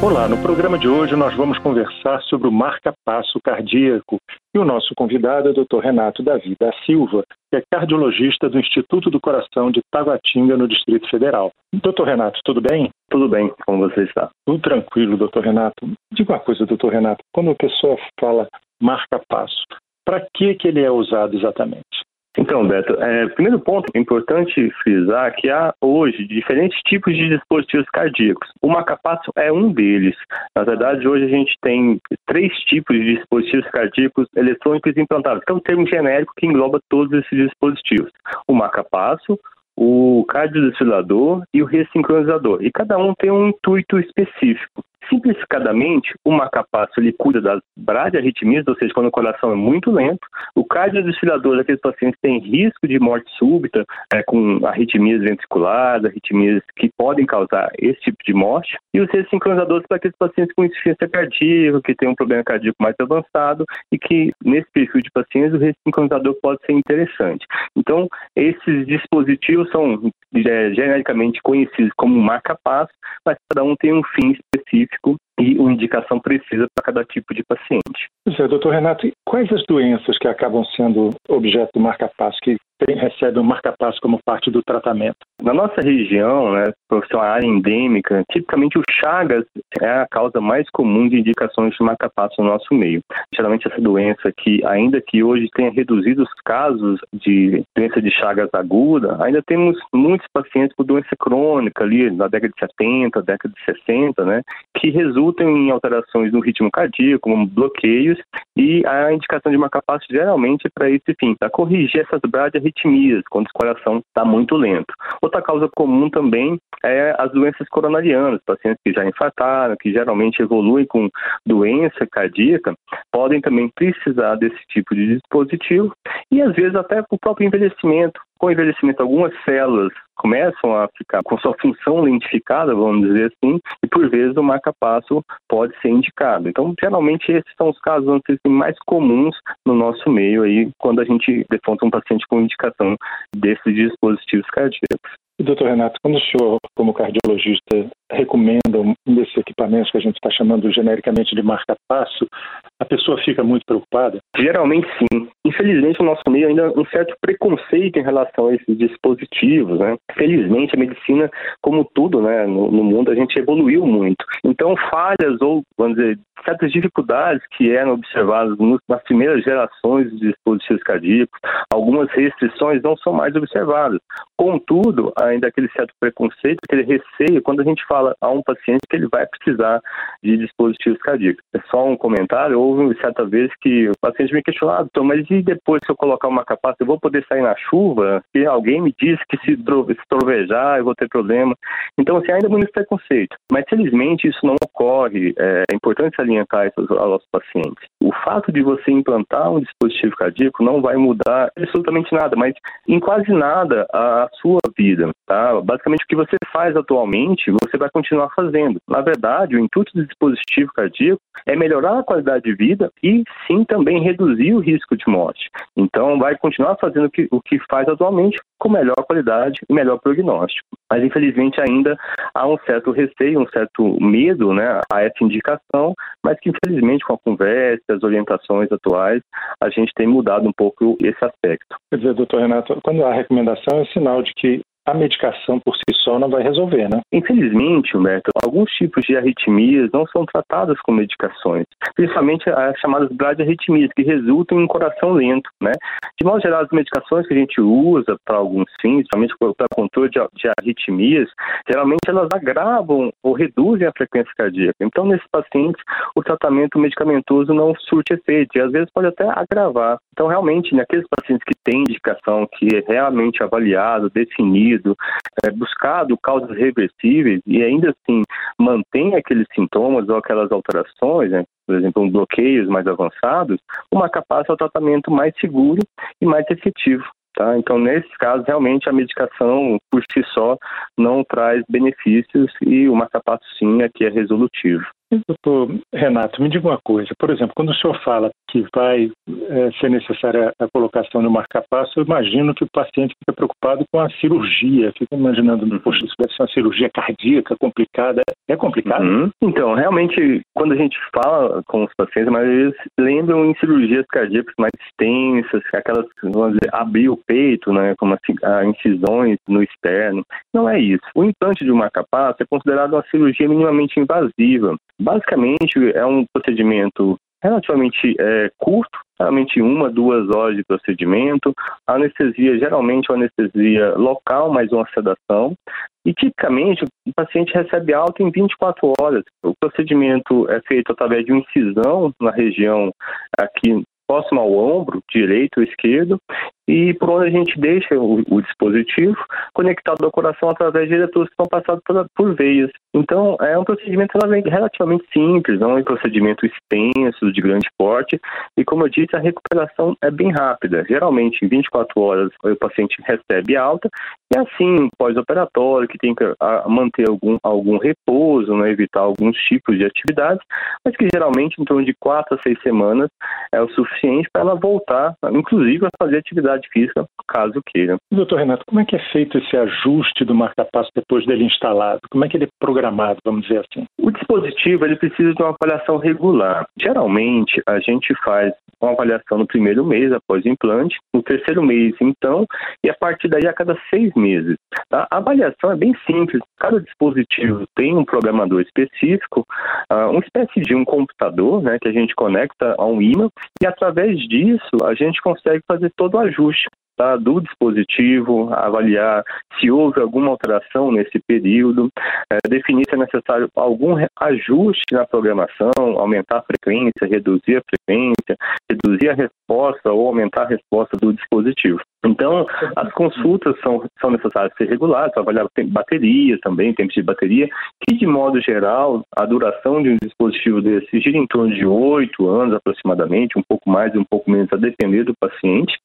Olá, no programa de hoje nós vamos conversar sobre o marca-passo cardíaco e o nosso convidado é o Dr. Renato Davi da Silva, que é cardiologista do Instituto do Coração de Taguatinga, no Distrito Federal. Doutor Renato, tudo bem? Tudo bem, como você está? Tudo tranquilo, doutor Renato. Diga uma coisa, doutor Renato, quando a pessoa fala marca-passo, para que, que ele é usado exatamente? Então, Beto, é, primeiro ponto é importante frisar que há hoje diferentes tipos de dispositivos cardíacos. O marcapasso é um deles. Na verdade, hoje a gente tem três tipos de dispositivos cardíacos eletrônicos implantados, que é um termo genérico que engloba todos esses dispositivos. O marcapasso, o cardiodesfibrilador e o ressincronizador. E cada um tem um intuito específico. Simplificadamente, o marcapasso ele cuida das bradiarritmias, ou seja, quando o coração é muito lento. O cardiodesfibrilador daqueles pacientes que têm risco de morte súbita, é, com arritmias ventriculares, arritmias que podem causar esse tipo de morte. E os ressincronizadores para aqueles pacientes com insuficiência cardíaca, que têm um problema cardíaco mais avançado e que, nesse perfil de pacientes, o ressincronizador pode ser interessante. Então, esses dispositivos são é, genericamente conhecidos como marca-passo, mas cada um tem um fim específico risco e uma indicação precisa para cada tipo de paciente. Pois é, doutor Renato, quais as doenças que acabam sendo objeto do marca-passo, que recebem o marca-passo como parte do tratamento? Na nossa região, né, profissão área endêmica, tipicamente o Chagas é a causa mais comum de indicações de marca-passo no nosso meio. Geralmente essa doença que, ainda que hoje tenha reduzido os casos de doença de Chagas aguda, ainda temos muitos pacientes com doença crônica ali na década de 70, década de 60, né, que resultam em alterações no ritmo cardíaco, como bloqueios, e a indicação de marca-passo geralmente é para esse fim, para corrigir essas bradiarritmias, quando o coração está muito lento. Outra causa comum também é as doenças coronarianas, pacientes que já infartaram, que geralmente evoluem com doença cardíaca, podem também precisar desse tipo de dispositivo e às vezes até o próprio envelhecimento. Com o envelhecimento, algumas células começam a ficar com sua função lentificada, vamos dizer assim, e por vezes o marca-passo pode ser indicado. Então, geralmente esses são os casos mais comuns no nosso meio aí, quando a gente defronta um paciente com indicação desses dispositivos cardíacos. Doutor Renato, quando o senhor, como cardiologista, recomenda um desses equipamentos que a gente está chamando genericamente de marca-passo, a pessoa fica muito preocupada? Geralmente sim. Infelizmente, no nosso meio ainda um certo preconceito em relação a esses dispositivos, né? Felizmente, a medicina, como tudo, né, no, no mundo, a gente evoluiu muito. Então, falhas ou, vamos dizer, certas dificuldades que eram observadas nas primeiras gerações de dispositivos cardíacos, algumas restrições não são mais observadas. Contudo, ainda aquele certo preconceito, aquele receio, quando a gente fala a um paciente que ele vai precisar de dispositivos cardíacos. É só um comentário, houve certa vez que o paciente me questionou, ah, mas e depois se eu colocar uma capaça, eu vou poder sair na chuva? E alguém me disse que se, trovejar eu vou ter problema. Então, assim, ainda é muito preconceito. Mas, felizmente, isso não ocorre. É importante salientar isso aos pacientes. O fato de você implantar um dispositivo cardíaco não vai mudar absolutamente nada, mas em quase nada a sua vida. Tá? Basicamente, o que você faz atualmente, você vai continuar fazendo. Na verdade, o intuito do dispositivo cardíaco é melhorar a qualidade de vida e, sim, também reduzir o risco de morte. Então, vai continuar fazendo o que, o que faz atualmente com melhor qualidade e melhor prognóstico. Mas, infelizmente, ainda há um certo receio, um certo medo né, a essa indicação, mas que, infelizmente, com a conversa, as orientações atuais, a gente tem mudado um pouco esse aspecto. Quer dizer, doutor Renato, quando há recomendação, é sinal de que a medicação por si só não vai resolver, né? Infelizmente, Humberto, alguns tipos de arritmias não são tratadas com medicações, principalmente as chamadas bradiarritmias, que resultam em coração lento, né? De modo geral, as medicações que a gente usa para alguns fins, principalmente para controle de, de arritmias, geralmente elas agravam ou reduzem a frequência cardíaca. Então, nesses pacientes, o tratamento medicamentoso não surte efeito e às vezes pode até agravar. Então, realmente, naqueles pacientes que têm indicação, que é realmente avaliado, definido, é, buscado causas reversíveis e ainda assim mantém aqueles sintomas ou aquelas alterações, né, por exemplo, um bloqueios mais avançados, uma capacidade é o tratamento mais seguro e mais efetivo. Tá? Então, nesse caso, realmente a medicação por si só não traz benefícios e o marcapasso sim aqui é resolutivo. Doutor Renato, me diga uma coisa. Por exemplo, quando o senhor fala que vai é, ser necessária a colocação de um marca-passo, eu imagino que o paciente fica preocupado com a cirurgia. Fica imaginando, uhum. poxa, isso deve ser uma cirurgia cardíaca complicada. É complicado? Uhum. Então, realmente, quando a gente fala com os pacientes, mas eles lembram em cirurgias cardíacas mais extensas, aquelas, vamos dizer, abrir o peito, né, como assim, incisões no externo. Não é isso. O implante de um marca-passo é considerado uma cirurgia minimamente invasiva. Basicamente, é um procedimento relativamente é, curto, geralmente uma, duas horas de procedimento. A anestesia, geralmente, uma anestesia local, mais uma sedação. E, tipicamente, o paciente recebe alta em 24 horas. O procedimento é feito através de uma incisão na região aqui próximo ao ombro, direito ou esquerdo, e por onde a gente deixa o, o dispositivo conectado ao coração através de eletrodos que são passados por, por, veias. Então, é um procedimento relativamente simples, não é um procedimento extenso, de grande porte, e como eu disse, a recuperação é bem rápida. Geralmente, em 24 horas, o paciente recebe alta, e assim, pós-operatório, que tem que manter algum, algum repouso, né, evitar alguns tipos de atividades, mas que geralmente, em torno de 4 a 6 semanas, é o suficiente para ela voltar, inclusive, a fazer atividade atividade física, caso queira. Doutor Renato, como é que é feito esse ajuste do marca-passo depois dele instalado? Como é que ele é programado, vamos dizer assim? O dispositivo ele precisa de uma avaliação regular. Geralmente, a gente faz uma avaliação no primeiro mês após o implante, no terceiro mês, então, e a partir daí a cada seis meses. Tá? A avaliação é bem simples. Cada dispositivo tem um programador específico, uh, uma espécie de um computador, né, que a gente conecta a um imã, e através disso a gente consegue fazer todo o ajuste tá, do dispositivo, avaliar se houve alguma alteração nesse período, é, definir se é necessário algum ajuste na programação, aumentar a frequência, reduzir a frequência, reduzir a resposta ou aumentar a resposta do dispositivo. Então, as consultas são, são necessárias ser reguladas, avaliar bateria também, tempo de bateria, que de modo geral, a duração de um dispositivo desse gira em torno de oito anos aproximadamente, um pouco mais e um pouco menos, a depender do paciente,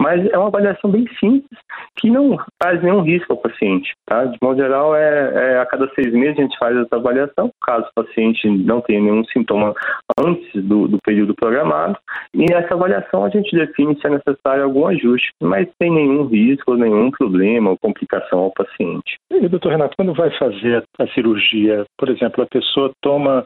mas é uma avaliação bem simples, que não traz nenhum risco ao paciente. Tá? De modo geral, é, é, a cada seis meses a gente faz essa avaliação, caso o paciente não tenha nenhum sintoma antes do, do período programado, e nessa avaliação a gente define se é necessário algum ajuste, mas sem nenhum risco, nenhum problema ou complicação ao paciente. E, doutor Renato, quando vai fazer a cirurgia, por exemplo, a pessoa toma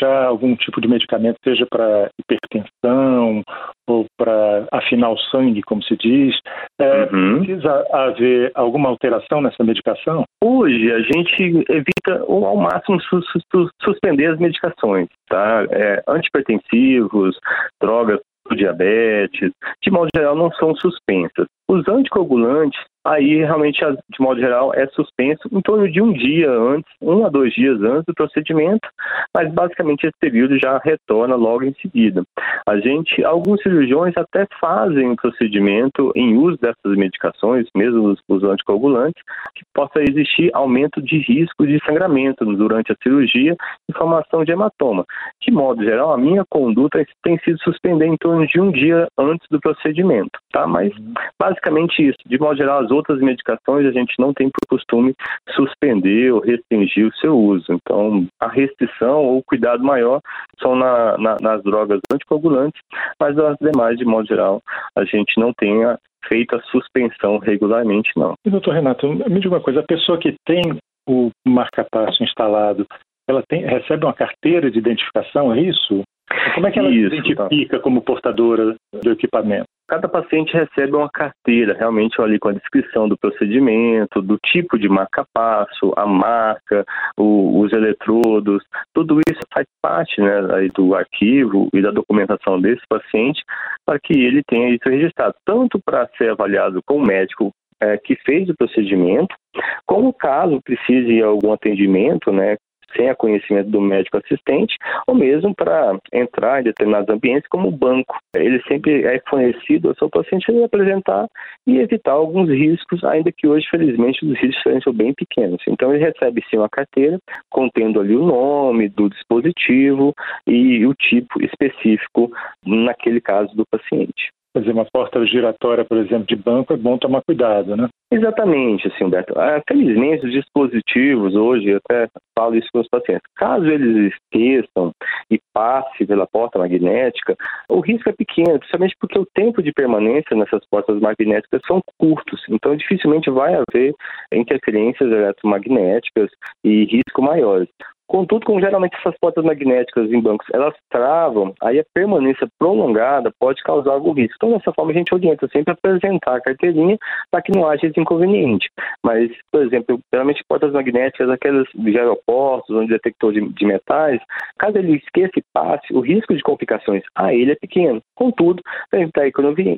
já algum tipo de medicamento, seja para hipertensão ou para afinar o sangue, como se diz, é, uhum. precisa haver alguma alteração nessa medicação? Hoje a gente evita ao máximo sus suspender as medicações, tá? É, antipertensivos, drogas do diabetes, de modo geral, não são suspensas. Os anticoagulantes aí realmente, de modo geral, é suspenso em torno de um dia antes, um a dois dias antes do procedimento, mas basicamente esse período já retorna logo em seguida. A gente, alguns cirurgiões até fazem o procedimento em uso dessas medicações, mesmo os, os anticoagulantes, que possa existir aumento de risco de sangramento durante a cirurgia e formação de hematoma. De modo geral, a minha conduta tem sido suspender em torno de um dia antes do procedimento, tá? Mas basicamente isso. De modo geral, as outras medicações a gente não tem por costume suspender ou restringir o seu uso. Então, a restrição ou cuidado maior são na, na, nas drogas anticoagulantes, mas as demais, de modo geral, a gente não tem feito a suspensão regularmente, não. E, doutor Renato, me diga uma coisa, a pessoa que tem o marca-passo instalado, ela tem, recebe uma carteira de identificação, é isso? Como é que ela Isso, se identifica tá. como portadora do equipamento? Cada paciente recebe uma carteira, realmente ali com a descrição do procedimento, do tipo de marca-passo, a marca, o, os eletrodos, tudo isso faz parte né, do arquivo e da documentação desse paciente para que ele tenha isso registrado, tanto para ser avaliado com o médico é, que fez o procedimento, como caso precise de algum atendimento, né, sem a conhecimento do médico assistente, ou mesmo para entrar em determinados ambientes como banco. Ele sempre é fornecido ao seu paciente ele apresentar e evitar alguns riscos, ainda que hoje, felizmente, os riscos são bem pequenos. Então ele recebe sim uma carteira contendo ali o nome do dispositivo e o tipo específico naquele caso do paciente fazer uma porta giratória, por exemplo, de banco, é bom tomar cuidado, né? Exatamente, assim, Humberto. Felizmente, os dispositivos hoje, eu até falo isso com os pacientes, caso eles esqueçam e passe pela porta magnética, o risco é pequeno, principalmente porque o tempo de permanência nessas portas magnéticas são curtos, então dificilmente vai haver interferências eletromagnéticas e risco maiores. Contudo, como geralmente essas portas magnéticas em bancos elas travam, aí a permanência prolongada pode causar algum risco. Então, dessa forma, a gente orienta sempre a apresentar a carteirinha para que não haja esse inconveniente. Mas, por exemplo, geralmente portas magnéticas, aquelas de aeroportos, onde detector de, de metais, caso ele esqueça e passe, o risco de complicações a ele é pequeno. Contudo, para evitar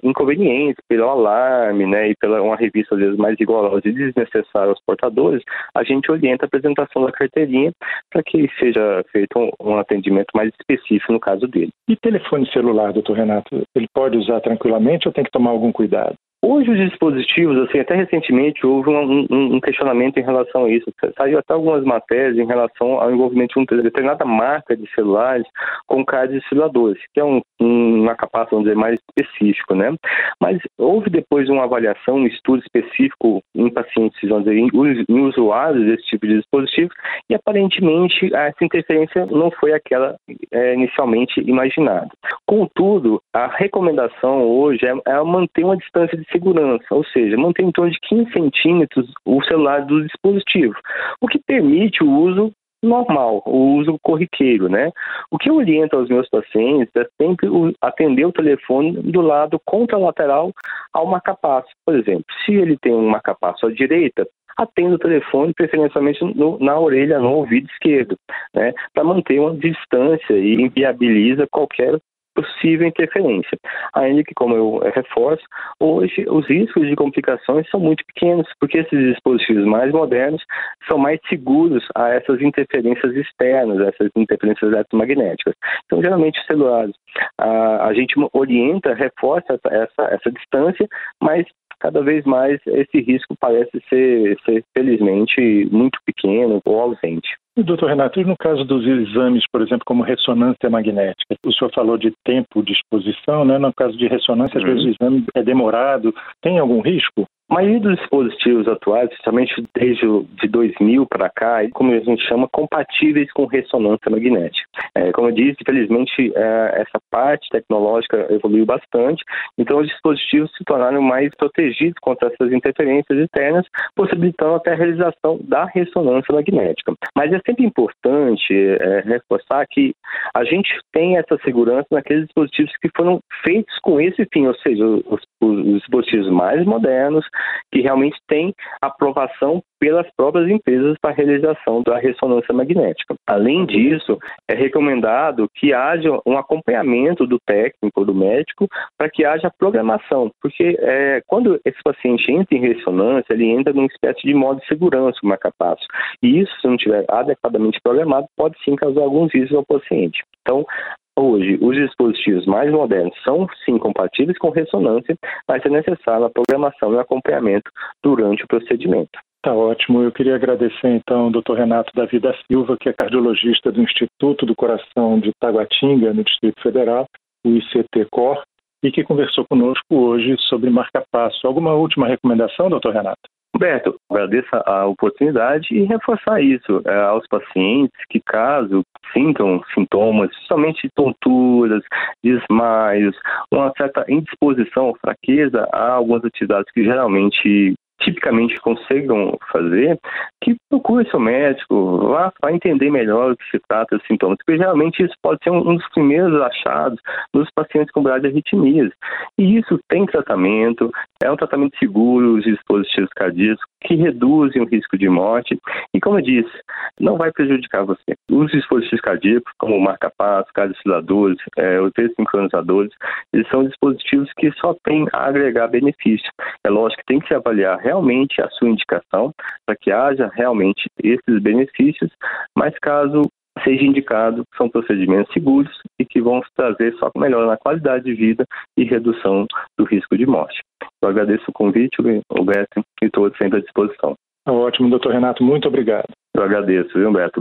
inconvenientes pelo alarme né, e pela uma revista, às vezes, mais rigorosa e desnecessária aos portadores, a gente orienta a apresentação da carteirinha para que seja feito um, um, atendimento mais específico no caso dele. E telefone celular, doutor Renato, ele pode usar tranquilamente ou tem que tomar algum cuidado? Hoje os dispositivos, assim, até recentemente houve um, um, um, questionamento em relação a isso. Saiu até algumas matérias em relação ao envolvimento de uma determinada marca de celulares com cards desfiladores, que é um, uma capacidade, vamos dizer, mais específico, né? Mas houve depois uma avaliação, um estudo específico em pacientes, vamos dizer, em, em usuários desse tipo de dispositivo, e aparentemente essa interferência não foi aquela é, inicialmente imaginada. Contudo, a recomendação hoje é, é manter uma distância de segurança, ou seja, manter em torno de 15 centímetros o celular do dispositivo, o que permite o uso normal, o uso corriqueiro, né? O que eu oriento aos meus pacientes é sempre atender o telefone do lado contralateral ao marcapasso. Por exemplo, se ele tem um marcapasso à direita, atenda o telefone preferencialmente no, na orelha, no ouvido esquerdo, né? Para manter uma distância e inviabiliza qualquer possível interferência. Ainda que, como eu reforço, hoje os riscos de complicações são muito pequenos, porque esses dispositivos mais modernos são mais seguros a essas interferências externas, essas interferências eletromagnéticas. Então, geralmente, os celulares, a, a gente orienta, reforça essa, essa, essa distância, mas cada vez mais esse risco parece ser, ser felizmente, muito pequeno ou ausente. Doutor Renato, no caso dos exames, por exemplo, como ressonância magnética, o senhor falou de tempo de exposição, né? No caso de ressonância, às vezes o exame é demorado. Tem algum risco? A maioria dos dispositivos atuais, principalmente desde de 2000 para cá, como a gente chama, compatíveis com ressonância magnética. É, como eu disse, infelizmente, é, essa parte tecnológica evoluiu bastante, então os dispositivos se tornaram mais protegidos contra essas interferências externas, possibilitando até a realização da ressonância magnética. Mas é sempre importante é, reforçar que a gente tem essa segurança naqueles dispositivos que foram feitos com esse fim, ou seja, os, os dispositivos mais modernos, que realmente têm aprovação pelas próprias empresas para a realização da ressonância magnética. Além disso, é recomendado que haja um acompanhamento do técnico, do médico, para que haja programação, porque é, quando esse paciente entra em ressonância, ele entra numa espécie de modo de segurança, o marcapasso. E isso, se não estiver adequadamente programado, pode sim causar alguns riscos ao paciente. Então, Hoje, os dispositivos mais modernos são sim compatíveis com ressonância, mas é necessária a programação e acompanhamento durante o procedimento. Tá ótimo. Eu queria agradecer então ao Dr. Renato Davi da Silva, que é cardiologista do Instituto do Coração de Taguatinga, no Distrito Federal, o ICT-COR, e que conversou conosco hoje sobre marca-passo. Alguma última recomendação, doutor Renato? Humberto, agradeço a oportunidade e reforçar isso é, aos pacientes que, caso sintam sintomas, somente tonturas, desmaios, uma certa indisposição, fraqueza a algumas atividades que geralmente tipicamente consigam fazer, que procure seu médico, vá para entender melhor o que se trata dos sintomas, porque geralmente isso pode ser um dos primeiros achados nos pacientes com graves arritmias. E isso tem tratamento, é um tratamento seguro, os dispositivos cardíacos, que reduzem o risco de morte. E como eu disse, não vai prejudicar você. Os dispositivos cardíacos, como o marca-passo, cardiociladores, é, os desincronizadores, eles são dispositivos que só têm a agregar benefício. É lógico que tem que se avaliar realmente a sua indicação para que haja realmente esses benefícios, mas caso seja indicado, são procedimentos seguros e que vão trazer só melhora na qualidade de vida e redução do risco de morte. Eu agradeço o convite, o Beto, e estou sempre à disposição. Ótimo, doutor Renato, muito obrigado. Eu agradeço, viu, Beto?